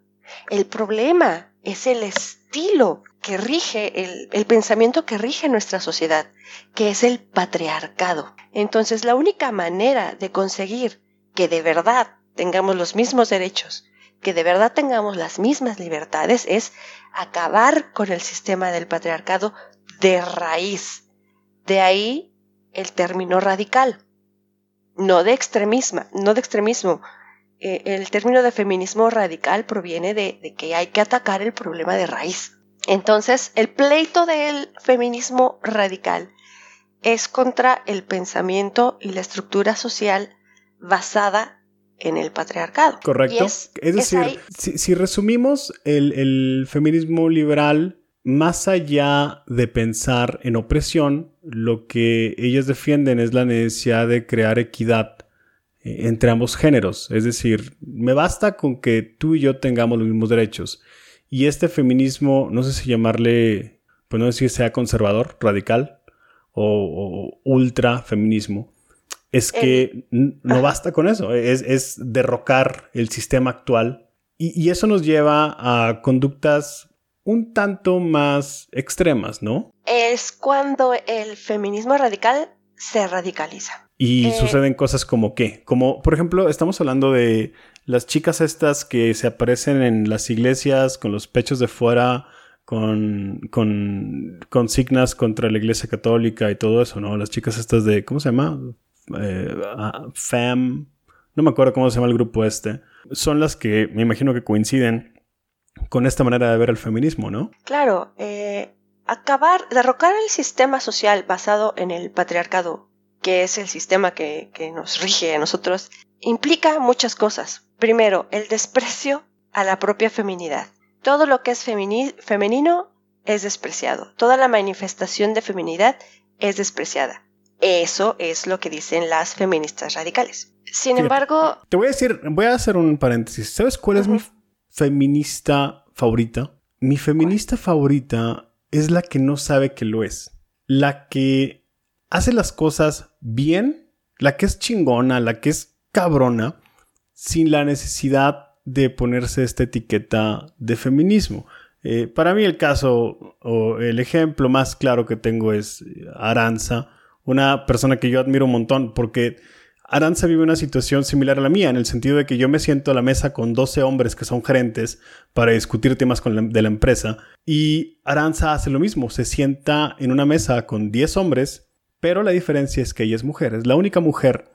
El problema es el estilo que rige, el, pensamiento que rige nuestra sociedad, que es el patriarcado. Entonces, la única manera de conseguir que de verdad tengamos los mismos derechos, que de verdad tengamos las mismas libertades, es acabar con el sistema del patriarcado de raíz. De ahí el término radical, no de extremismo, no de extremismo, eh, el término de feminismo radical proviene de, que hay que atacar el problema de raíz. Entonces, el pleito del feminismo radical es contra el pensamiento y la estructura social basada en el patriarcado. Correcto. Es, decir, si, resumimos el, feminismo liberal, más allá de pensar en opresión, lo que ellas defienden es la necesidad de crear equidad eh, entre ambos géneros. Es decir, me basta con que tú y yo tengamos los mismos derechos. Y este feminismo, no sé si llamarle, pues no sé si sea conservador, radical o, ultra feminismo, es que no basta con eso, es, derrocar el sistema actual. Y, y eso nos lleva a conductas un tanto más extremas, ¿no? Es cuando el feminismo radical se radicaliza. Y eh, suceden cosas como qué, como por ejemplo estamos hablando de las chicas estas que se aparecen en las iglesias con los pechos de fuera, con, con consignas contra la iglesia católica y todo eso, ¿no? Las chicas estas de, ¿cómo se llama? Eh, ah, FAM, no me acuerdo cómo se llama el grupo este, son las que me imagino que coinciden con esta manera de ver el feminismo, ¿no? Claro, eh, acabar, derrocar el sistema social basado en el patriarcado que es el sistema que, nos rige a nosotros, implica muchas cosas. Primero, el desprecio a la propia feminidad. Todo lo que es femenino es despreciado. Toda la manifestación de feminidad es despreciada. Eso es lo que dicen las feministas radicales. Sin embargo... Te voy a decir, voy a hacer un paréntesis. ¿Sabes cuál es mi feminista favorita? Mi feminista favorita es la que no sabe que lo es. La que hace las cosas bien, la que es chingona, la que es cabrona, sin la necesidad de ponerse esta etiqueta de feminismo. Eh, para mí el caso o el ejemplo más claro que tengo es Aranza, una persona que yo admiro un montón porque Aranza vive una situación similar a la mía, en el sentido de que yo me siento a la mesa con 12 hombres que son gerentes para discutir temas de la empresa y Aranza hace lo mismo, se sienta en una mesa con 10 hombres pero la diferencia es que ella es mujer, es la única mujer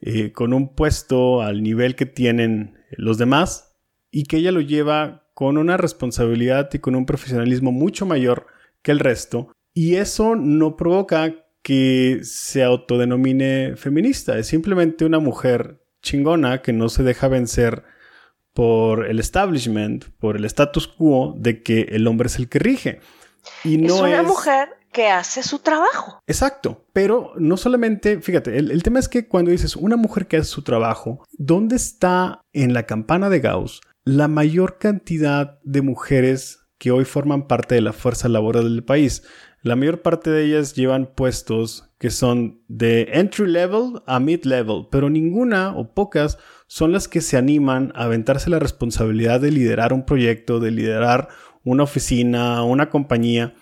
eh, con un puesto al nivel que tienen los demás y que ella lo lleva con una responsabilidad y con un profesionalismo mucho mayor que el resto. Y eso no provoca que se autodenomine feminista, es simplemente una mujer chingona que no se deja vencer por el establishment, por el status quo de que el hombre es el que rige. Y no es una mujer hace su trabajo. Exacto, pero no solamente, fíjate, el, tema es que cuando dices una mujer que hace su trabajo, ¿dónde está en la campana de Gauss la mayor cantidad de mujeres que hoy forman parte de la fuerza laboral del país. La mayor parte de ellas llevan puestos que son de entry level a mid level, pero ninguna o pocas son las que se animan a aventarse la responsabilidad de liderar un proyecto, de liderar una oficina, una compañía,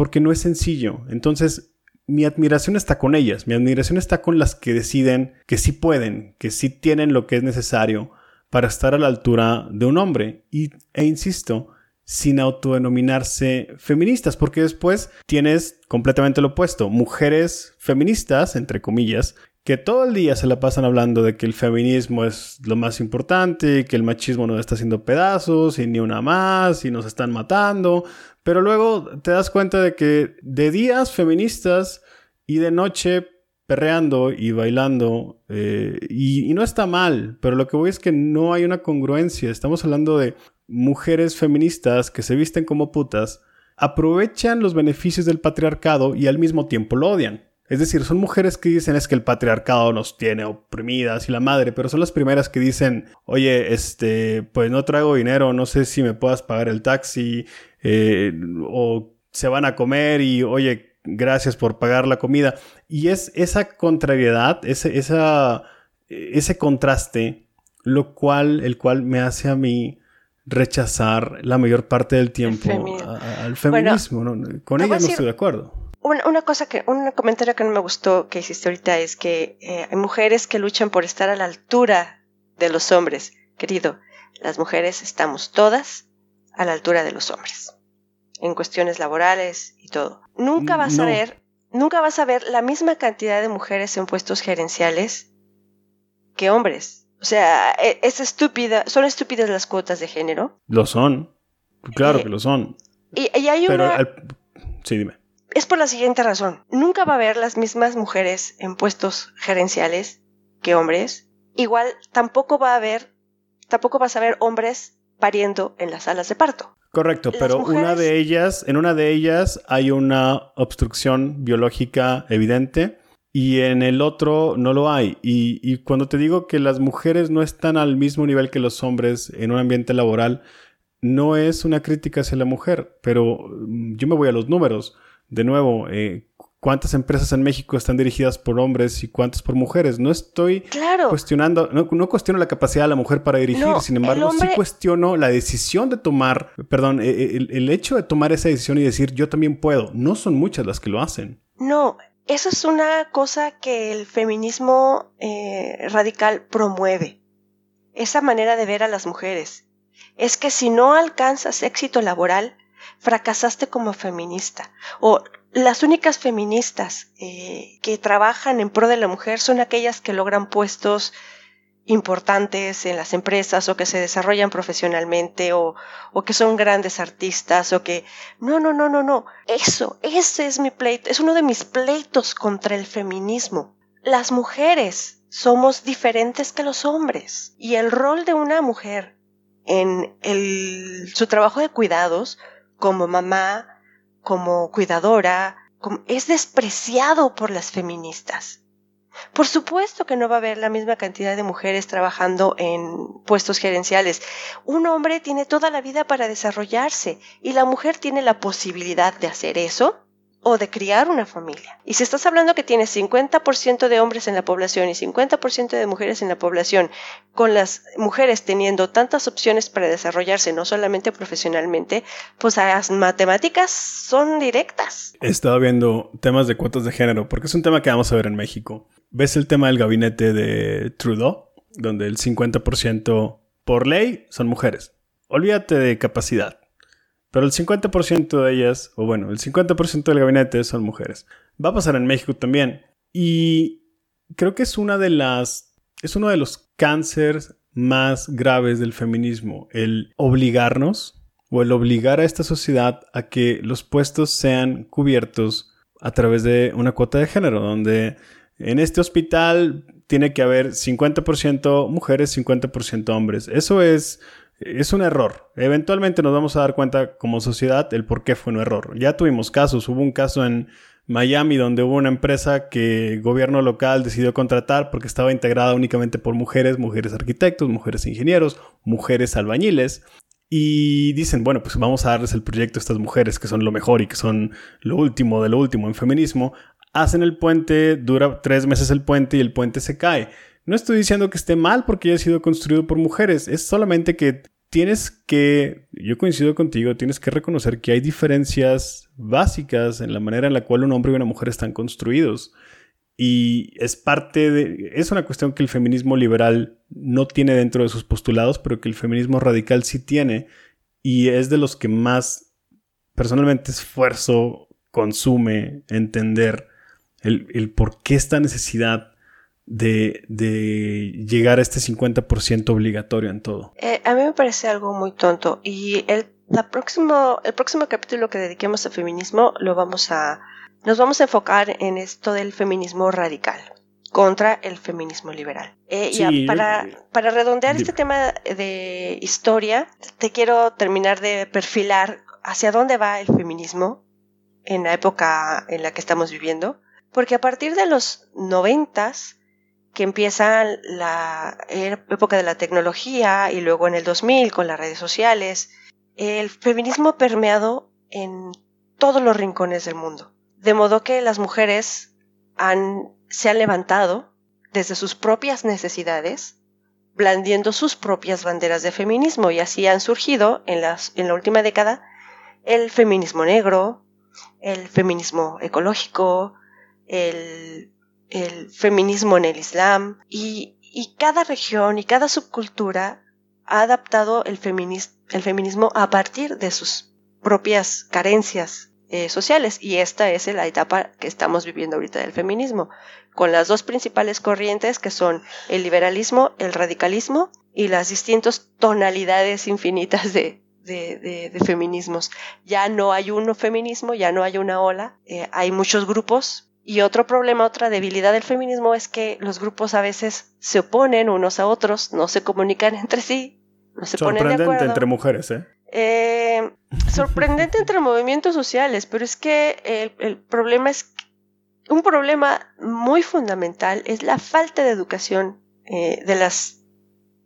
porque no es sencillo. Entonces, mi admiración está con ellas, mi admiración está con las que deciden que sí pueden, que sí tienen lo que es necesario para estar a la altura de un hombre. Y, e insisto, sin autodenominarse feministas, porque después tienes completamente lo opuesto, mujeres feministas, entre comillas, que todo el día se la pasan hablando de que el feminismo es lo más importante, que el machismo nos está haciendo pedazos y ni una más y nos están matando, pero luego te das cuenta de que de días feministas y de noche perreando y bailando eh, y, y no está mal, pero lo que voy es que no hay una congruencia, estamos hablando de mujeres feministas que se visten como putas aprovechan los beneficios del patriarcado y al mismo tiempo lo odian. Es decir, son mujeres que dicen es que el patriarcado nos tiene oprimidas y la madre, pero son las primeras que dicen, oye, este, pues no traigo dinero, no sé si me puedas pagar el taxi, eh, o se van a comer y, oye, gracias por pagar la comida. Y es esa contrariedad, ese, esa, ese contraste, lo cual, el cual me hace a mí rechazar la mayor parte del tiempo al feminismo. Con ella no estoy de acuerdo. Una, cosa que, un comentario que no me gustó que hiciste ahorita es que eh, hay mujeres que luchan por estar a la altura de los hombres. Querido, las mujeres estamos todas a la altura de los hombres. En cuestiones laborales y todo. Nunca vas a ver, nunca vas a ver la misma cantidad de mujeres en puestos gerenciales que hombres. O sea, e, es estúpida, son estúpidas las cuotas de género. Lo son. Claro eh, que lo son. Y, hay una... Sí, dime. Es por la siguiente razón. Nunca va a haber las mismas mujeres en puestos gerenciales que hombres. Igual tampoco va a haber, tampoco vas a ver hombres pariendo en las salas de parto. Correcto, pero una de ellas, en una de ellas hay una obstrucción biológica evidente y en el otro no lo hay. Y, cuando te digo que las mujeres no están al mismo nivel que los hombres en un ambiente laboral, no es una crítica hacia la mujer, pero mm, yo me voy a los números. De nuevo, eh, ¿cuántas empresas en México están dirigidas por hombres y cuántas por mujeres? No estoy cuestionando, no, cuestiono la capacidad de la mujer para dirigir, sin embargo, sí cuestiono la decisión de tomar, perdón, eh, el, el hecho de tomar esa decisión y decir yo también puedo. No son muchas las que lo hacen. No, eso es una cosa que el feminismo eh, radical promueve, esa manera de ver a las mujeres. Es que si no alcanzas éxito laboral, fracasaste como feminista. O las únicas feministas eh, que trabajan en pro de la mujer son aquellas que logran puestos importantes en las empresas o que se desarrollan profesionalmente o, o, que son grandes artistas o que... No, no, no, no, no. Eso, ese es mi pleito, es uno de mis pleitos contra el feminismo. Las mujeres somos diferentes que los hombres y el rol de una mujer en el, su trabajo de cuidados como mamá, como cuidadora, es despreciado por las feministas. Por supuesto que no va a haber la misma cantidad de mujeres trabajando en puestos gerenciales. Un hombre tiene toda la vida para desarrollarse y la mujer tiene la posibilidad de hacer eso o de criar una familia. Y si estás hablando que tienes 50% de hombres en la población y 50% de mujeres en la población, con las mujeres teniendo tantas opciones para desarrollarse, no solamente profesionalmente, pues las matemáticas son directas. He estado viendo temas de cuotas de género, porque es un tema que vamos a ver en México. ¿Ves el tema del gabinete de Trudeau? Donde el 50% por ley son mujeres. Olvídate de capacidad pero el 50% de ellas, o bueno, el 50% del gabinete son mujeres. Va a pasar en México también. Y creo que es una de las. Es uno de los cánceres más graves del feminismo. El obligarnos o el obligar a esta sociedad a que los puestos sean cubiertos a través de una cuota de género, donde en este hospital tiene que haber 50% mujeres, 50% hombres. Eso es es un error. Eventualmente nos vamos a dar cuenta como sociedad el por qué fue un error. Ya tuvimos casos. Hubo un caso en Miami, donde hubo una empresa que el gobierno local decidió contratar porque estaba integrada únicamente por mujeres, mujeres arquitectos, mujeres ingenieros, mujeres albañiles. Y dicen, bueno, pues vamos a darles el proyecto a estas mujeres que son lo mejor y que son lo último de lo último en feminismo. Hacen el puente, dura tres meses el puente y el puente se cae. No estoy diciendo que esté mal porque haya sido construido por mujeres, es solamente que tienes que, yo coincido contigo, tienes que reconocer que hay diferencias básicas en la manera en la cual un hombre y una mujer están construidos. Y es parte de, es una cuestión que el feminismo liberal no tiene dentro de sus postulados, pero que el feminismo radical sí tiene. Y es de los que más personalmente esfuerzo consume entender el, por qué esta necesidad de, llegar a este 50% obligatorio en todo. Eh, a mí me parece algo muy tonto y el, la próximo, el próximo capítulo que dediquemos al feminismo lo vamos a, nos vamos a enfocar en esto del feminismo radical contra el feminismo liberal. Eh, para, para redondear este tema de historia, te quiero terminar de perfilar hacia dónde va el feminismo en la época en la que estamos viviendo, porque a partir de los noventas que empieza la época de la tecnología y luego en el 2000 con las redes sociales, el feminismo ha permeado en todos los rincones del mundo. De modo que las mujeres han, se han levantado desde sus propias necesidades, blandiendo sus propias banderas de feminismo y así han surgido en, las, en la última década el feminismo negro, el feminismo ecológico, el el feminismo en el Islam y, cada región y cada subcultura ha adaptado el, el feminismo a partir de sus propias carencias eh, sociales y esta es la etapa que estamos viviendo ahorita del feminismo, con las dos principales corrientes que son el liberalismo, el radicalismo y las distintas tonalidades infinitas de, de, feminismos. Ya no hay uno feminismo, ya no hay una ola, eh, hay muchos grupos, y otro problema, otra debilidad del feminismo es que los grupos a veces se oponen unos a otros, no se comunican entre sí, no se ponen de acuerdo. entre mujeres, ¿eh? ¿eh? sorprendente entre movimientos sociales, pero es que el, problema es un problema muy fundamental es la falta de educación eh, de las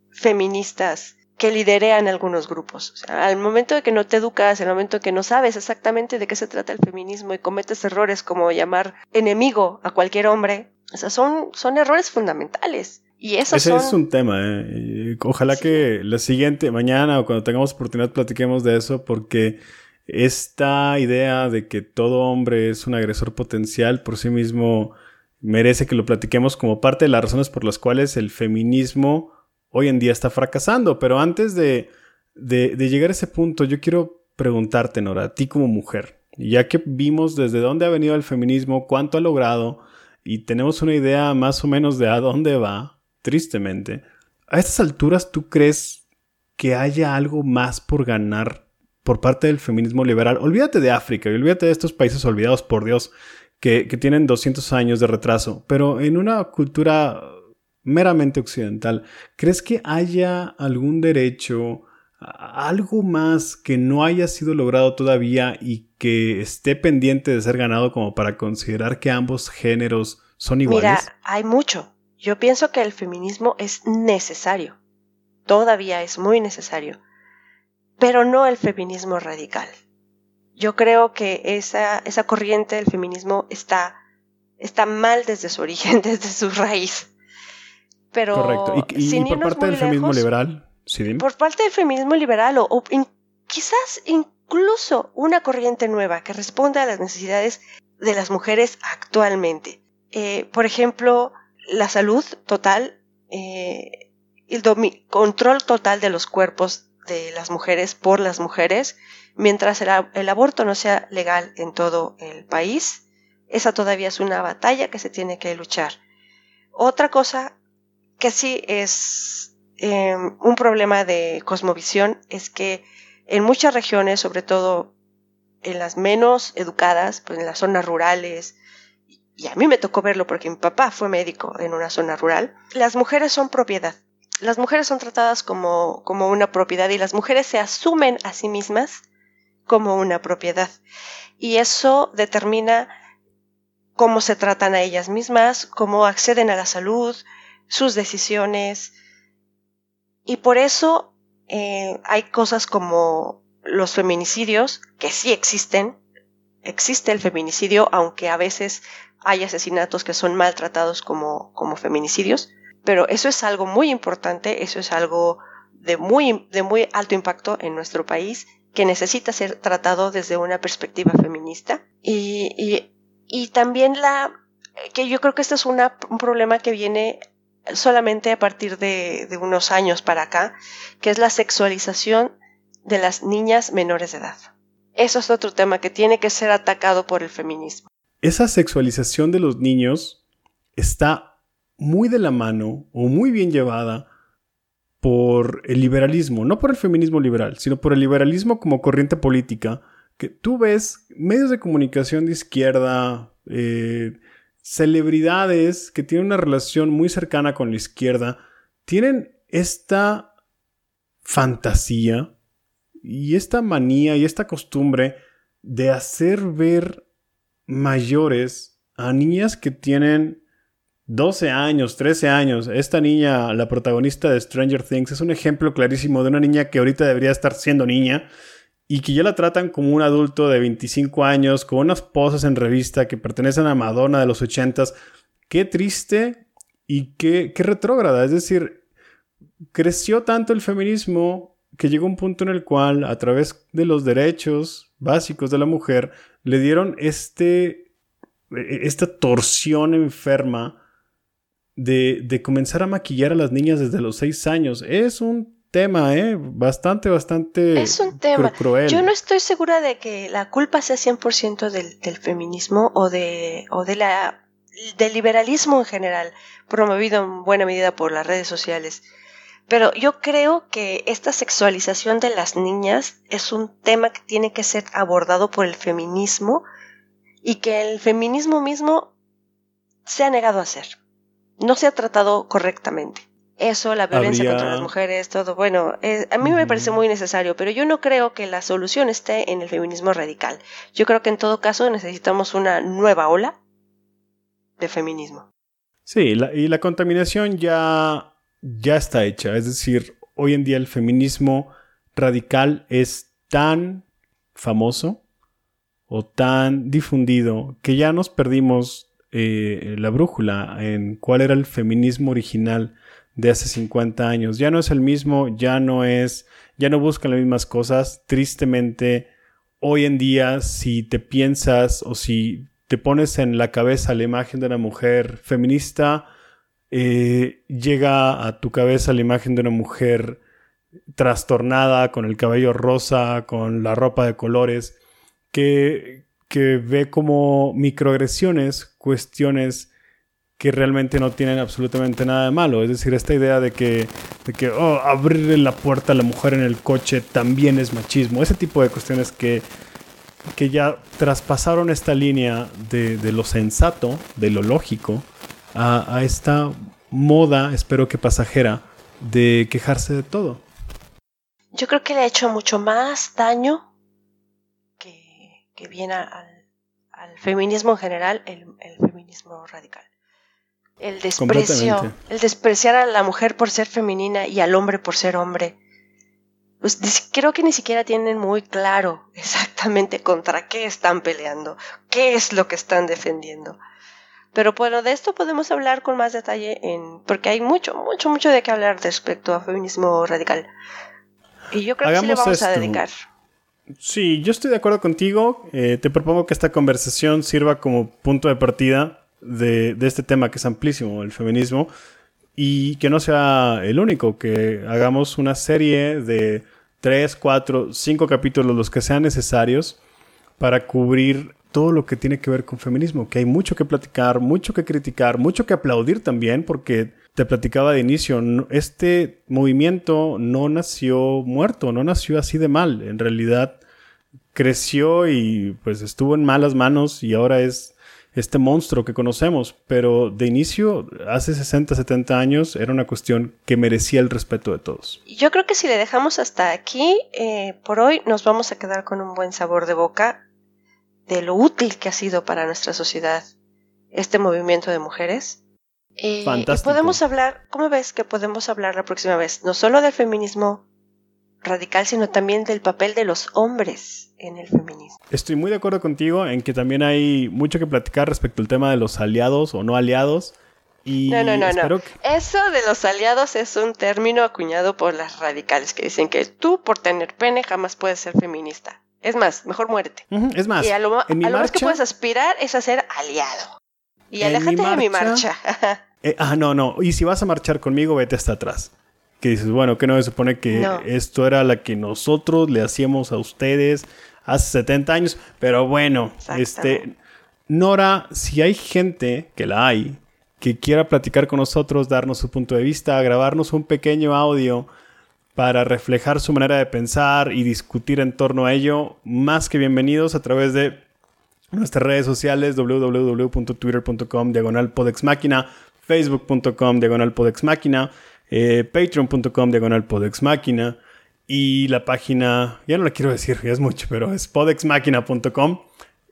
feministas que liderean algunos grupos. O sea, al momento de que no te educas, al momento de que no sabes exactamente de qué se trata el feminismo y cometes errores como llamar enemigo a cualquier hombre, o sea, son, son errores fundamentales. Y eso Ese es un tema, ¿eh? Ojalá que la siguiente, mañana o cuando tengamos oportunidad platiquemos de eso porque esta idea de que todo hombre es un agresor potencial por sí mismo merece que lo platiquemos como parte de las razones por las cuales el feminismo hoy en día está fracasando. Pero antes de, llegar a ese punto, yo quiero preguntarte, Nora, a ti como mujer, ya que vimos desde dónde ha venido el feminismo, cuánto ha logrado y tenemos una idea más o menos de a dónde va, tristemente, a estas alturas tú crees que haya algo más por ganar por parte del feminismo liberal? Olvídate de África y olvídate de estos países olvidados por Dios que, que tienen 200 años de retraso, pero en una cultura meramente occidental, ¿crees que haya algún derecho, algo más que no haya sido logrado todavía y que esté pendiente de ser ganado como para considerar que ambos géneros son iguales? Mira, hay mucho. Yo pienso que el feminismo es necesario. Todavía es muy necesario. Pero no el feminismo radical. Yo creo que esa, esa corriente del feminismo está, está mal desde su origen, desde su raíz. Pero Correcto. ¿Y, por parte del feminismo liberal? Por parte del feminismo liberal o, quizás incluso una corriente nueva que responda a las necesidades de las mujeres actualmente. Eh, por ejemplo, la salud total, eh, el control total de los cuerpos de las mujeres por las mujeres, mientras el, aborto no sea legal en todo el país. Esa todavía es una batalla que se tiene que luchar. Otra cosa que sí es em, un problema de cosmovisión es que en muchas regiones, sobre todo en las menos educadas, pues en las zonas rurales, y a mí me tocó verlo porque mi papá fue médico en una zona rural, las mujeres son propiedad. Las mujeres son tratadas como, como una propiedad y las mujeres se asumen a sí mismas como una propiedad. Y eso determina cómo se tratan a ellas mismas, cómo acceden a la salud, sus decisiones. Y por eso eh, hay cosas como los feminicidios, que sí existen. Existe el feminicidio, aunque a veces hay asesinatos que son maltratados como, como feminicidios. Pero eso es algo muy importante, eso es algo de muy, de muy alto impacto en nuestro país que necesita ser tratado desde una perspectiva feminista. Y, y, también la, que yo creo que este es un problema que viene solamente a partir de, de, unos años para acá, que es la sexualización de las niñas menores de edad. Eso es otro tema que tiene que ser atacado por el feminismo. Esa sexualización de los niños está muy de la mano o muy bien llevada por el liberalismo, no por el feminismo liberal, sino por el liberalismo como corriente política, que tú ves medios de comunicación de izquierda, eh, celebridades que tienen una relación muy cercana con la izquierda, tienen esta fantasía y esta manía y esta costumbre de hacer ver mayores a niñas que tienen 12 años, 13 años. Esta niña, la protagonista de Stranger Things, es un ejemplo clarísimo de una niña que ahorita debería estar siendo niña y que ya la tratan como un adulto de 25 años, con unas poses en revista que pertenecen a Madonna de los 80s. Qué triste y qué, qué retrógrada. Es decir, creció tanto el feminismo que llegó un punto en el cual, a través de los derechos básicos de la mujer, le dieron este, e, esta torsión enferma de, comenzar a maquillar a las niñas desde los seis años. Es un tema, ¿eh? Bastante, bastante es un tema. cruel. Yo no estoy segura de que la culpa sea 100% del, del feminismo o de, o de la, del liberalismo en general, promovido en buena medida por las redes sociales. Pero yo creo que esta sexualización de las niñas es un tema que tiene que ser abordado por el feminismo y que el feminismo mismo se ha negado a hacer no se ha tratado correctamente. Eso, la violencia contra las mujeres, todo, bueno, eh, a mí me parece muy necesario, pero yo no creo que la solución esté en el feminismo radical. Yo creo que en todo caso necesitamos una nueva ola de feminismo. Sí, y la contaminación ya, ya está hecha. Es decir, hoy en día el feminismo radical es tan famoso o tan difundido que ya nos perdimos eh, la brújula en cuál era el feminismo original de hace 50 años. Ya no es el mismo, ya no es, ya no buscan las mismas cosas. Tristemente, hoy en día, si te piensas o si te pones en la cabeza la imagen de una mujer feminista, eh, llega a tu cabeza la imagen de una mujer trastornada, con el cabello rosa, con la ropa de colores, que, que ve como microagresiones cuestiones que realmente no tienen absolutamente nada de malo. Es decir, esta idea de que, de que oh, abrirle la puerta a la mujer en el coche también es machismo. Ese tipo de cuestiones que, que ya traspasaron esta línea de, de lo sensato, de lo lógico, a, a, esta moda, espero que pasajera, de quejarse de todo. Yo creo que le ha hecho mucho más daño que viene al, feminismo en general, el, feminismo radical. El desprecio, el despreciar a la mujer por ser femenina y al hombre por ser hombre. Pues creo que ni siquiera tienen muy claro exactamente contra qué están peleando, qué es lo que están defendiendo. Pero bueno, de esto podemos hablar con más detalle en, porque hay mucho, mucho, mucho de qué hablar respecto a feminismo radical. Y yo creo que sí le vamos a dedicar. Sí, yo estoy de acuerdo contigo. Eh, te propongo que esta conversación sirva como punto de partida de, este tema que es amplísimo, el feminismo, y que no sea el único, que hagamos una serie de tres, cuatro, cinco capítulos, los que sean necesarios, para cubrir todo lo que tiene que ver con feminismo, que hay mucho que platicar, mucho que criticar, mucho que aplaudir también, porque te platicaba de inicio, este movimiento no nació muerto, no nació así de mal. En realidad creció y pues estuvo en malas manos y ahora es este monstruo que conocemos. Pero de inicio, hace 60, 70 años, era una cuestión que merecía el respeto de todos. Yo creo que si le dejamos hasta aquí, eh, por hoy nos vamos a quedar con un buen sabor de boca de lo útil que ha sido para nuestra sociedad este movimiento de mujeres. Eh, y Fantástico. podemos hablar, ¿cómo ves que podemos hablar la próxima vez? No solo del feminismo radical, sino también del papel de los hombres en el feminismo. Estoy muy de acuerdo contigo en que también hay mucho que platicar respecto al tema de los aliados o no aliados. Y No, no, no, no. que- Eso de los aliados es un término acuñado por las radicales que dicen que tú por tener pene jamás puedes ser feminista. Es más, mejor muérete. Es más, y a lo, ma- en mi a lo más que puedes aspirar es a ser aliado. Y mi aléjate de mi marcha- marcha. Eh, ah, no, no. Y si vas a marchar conmigo, vete hasta atrás. Que dices, bueno, que no se supone que No. esto era la que nosotros le hacíamos a ustedes hace 70 años. Pero bueno, este. Nora, si hay gente, que la hay, que quiera platicar con nosotros, darnos su punto de vista, grabarnos un pequeño audio para reflejar su manera de pensar y discutir en torno a ello, más que bienvenidos a través de nuestras redes sociales www.twitter.com diagonal facebook.com diagonal eh, patreon.com diagonal podexmáquina y la página, ya no la quiero decir, ya es mucho, pero es podexmáquina.com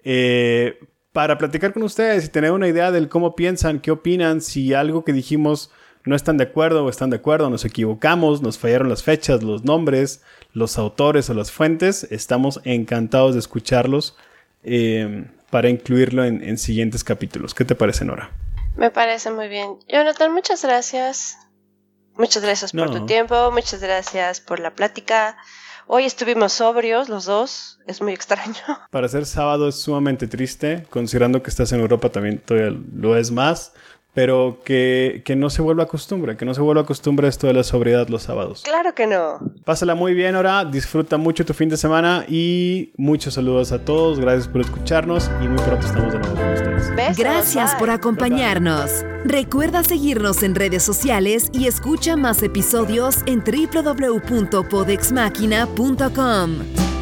eh, para platicar con ustedes y tener una idea del cómo piensan, qué opinan, si algo que dijimos no están de acuerdo o están de acuerdo, nos equivocamos, nos fallaron las fechas, los nombres, los autores o las fuentes, estamos encantados de escucharlos eh, para incluirlo en, en siguientes capítulos. ¿Qué te parece, Nora? Me parece muy bien. Jonathan, muchas gracias. Muchas gracias por tu tiempo, muchas gracias por la plática. Hoy estuvimos sobrios los dos, es muy extraño. Para ser sábado es sumamente triste, considerando que estás en Europa también todavía lo es más, pero que, que no se vuelva costumbre, que no se vuelva costumbre esto de la sobriedad los sábados. Claro que no. Pásala muy bien ahora, disfruta mucho tu fin de semana y muchos saludos a todos, gracias por escucharnos y muy pronto estamos de nuevo con ustedes. Besos. Gracias bye. por acompañarnos. Recuerda seguirnos en redes sociales y escucha más episodios en www.podexmáquina.com.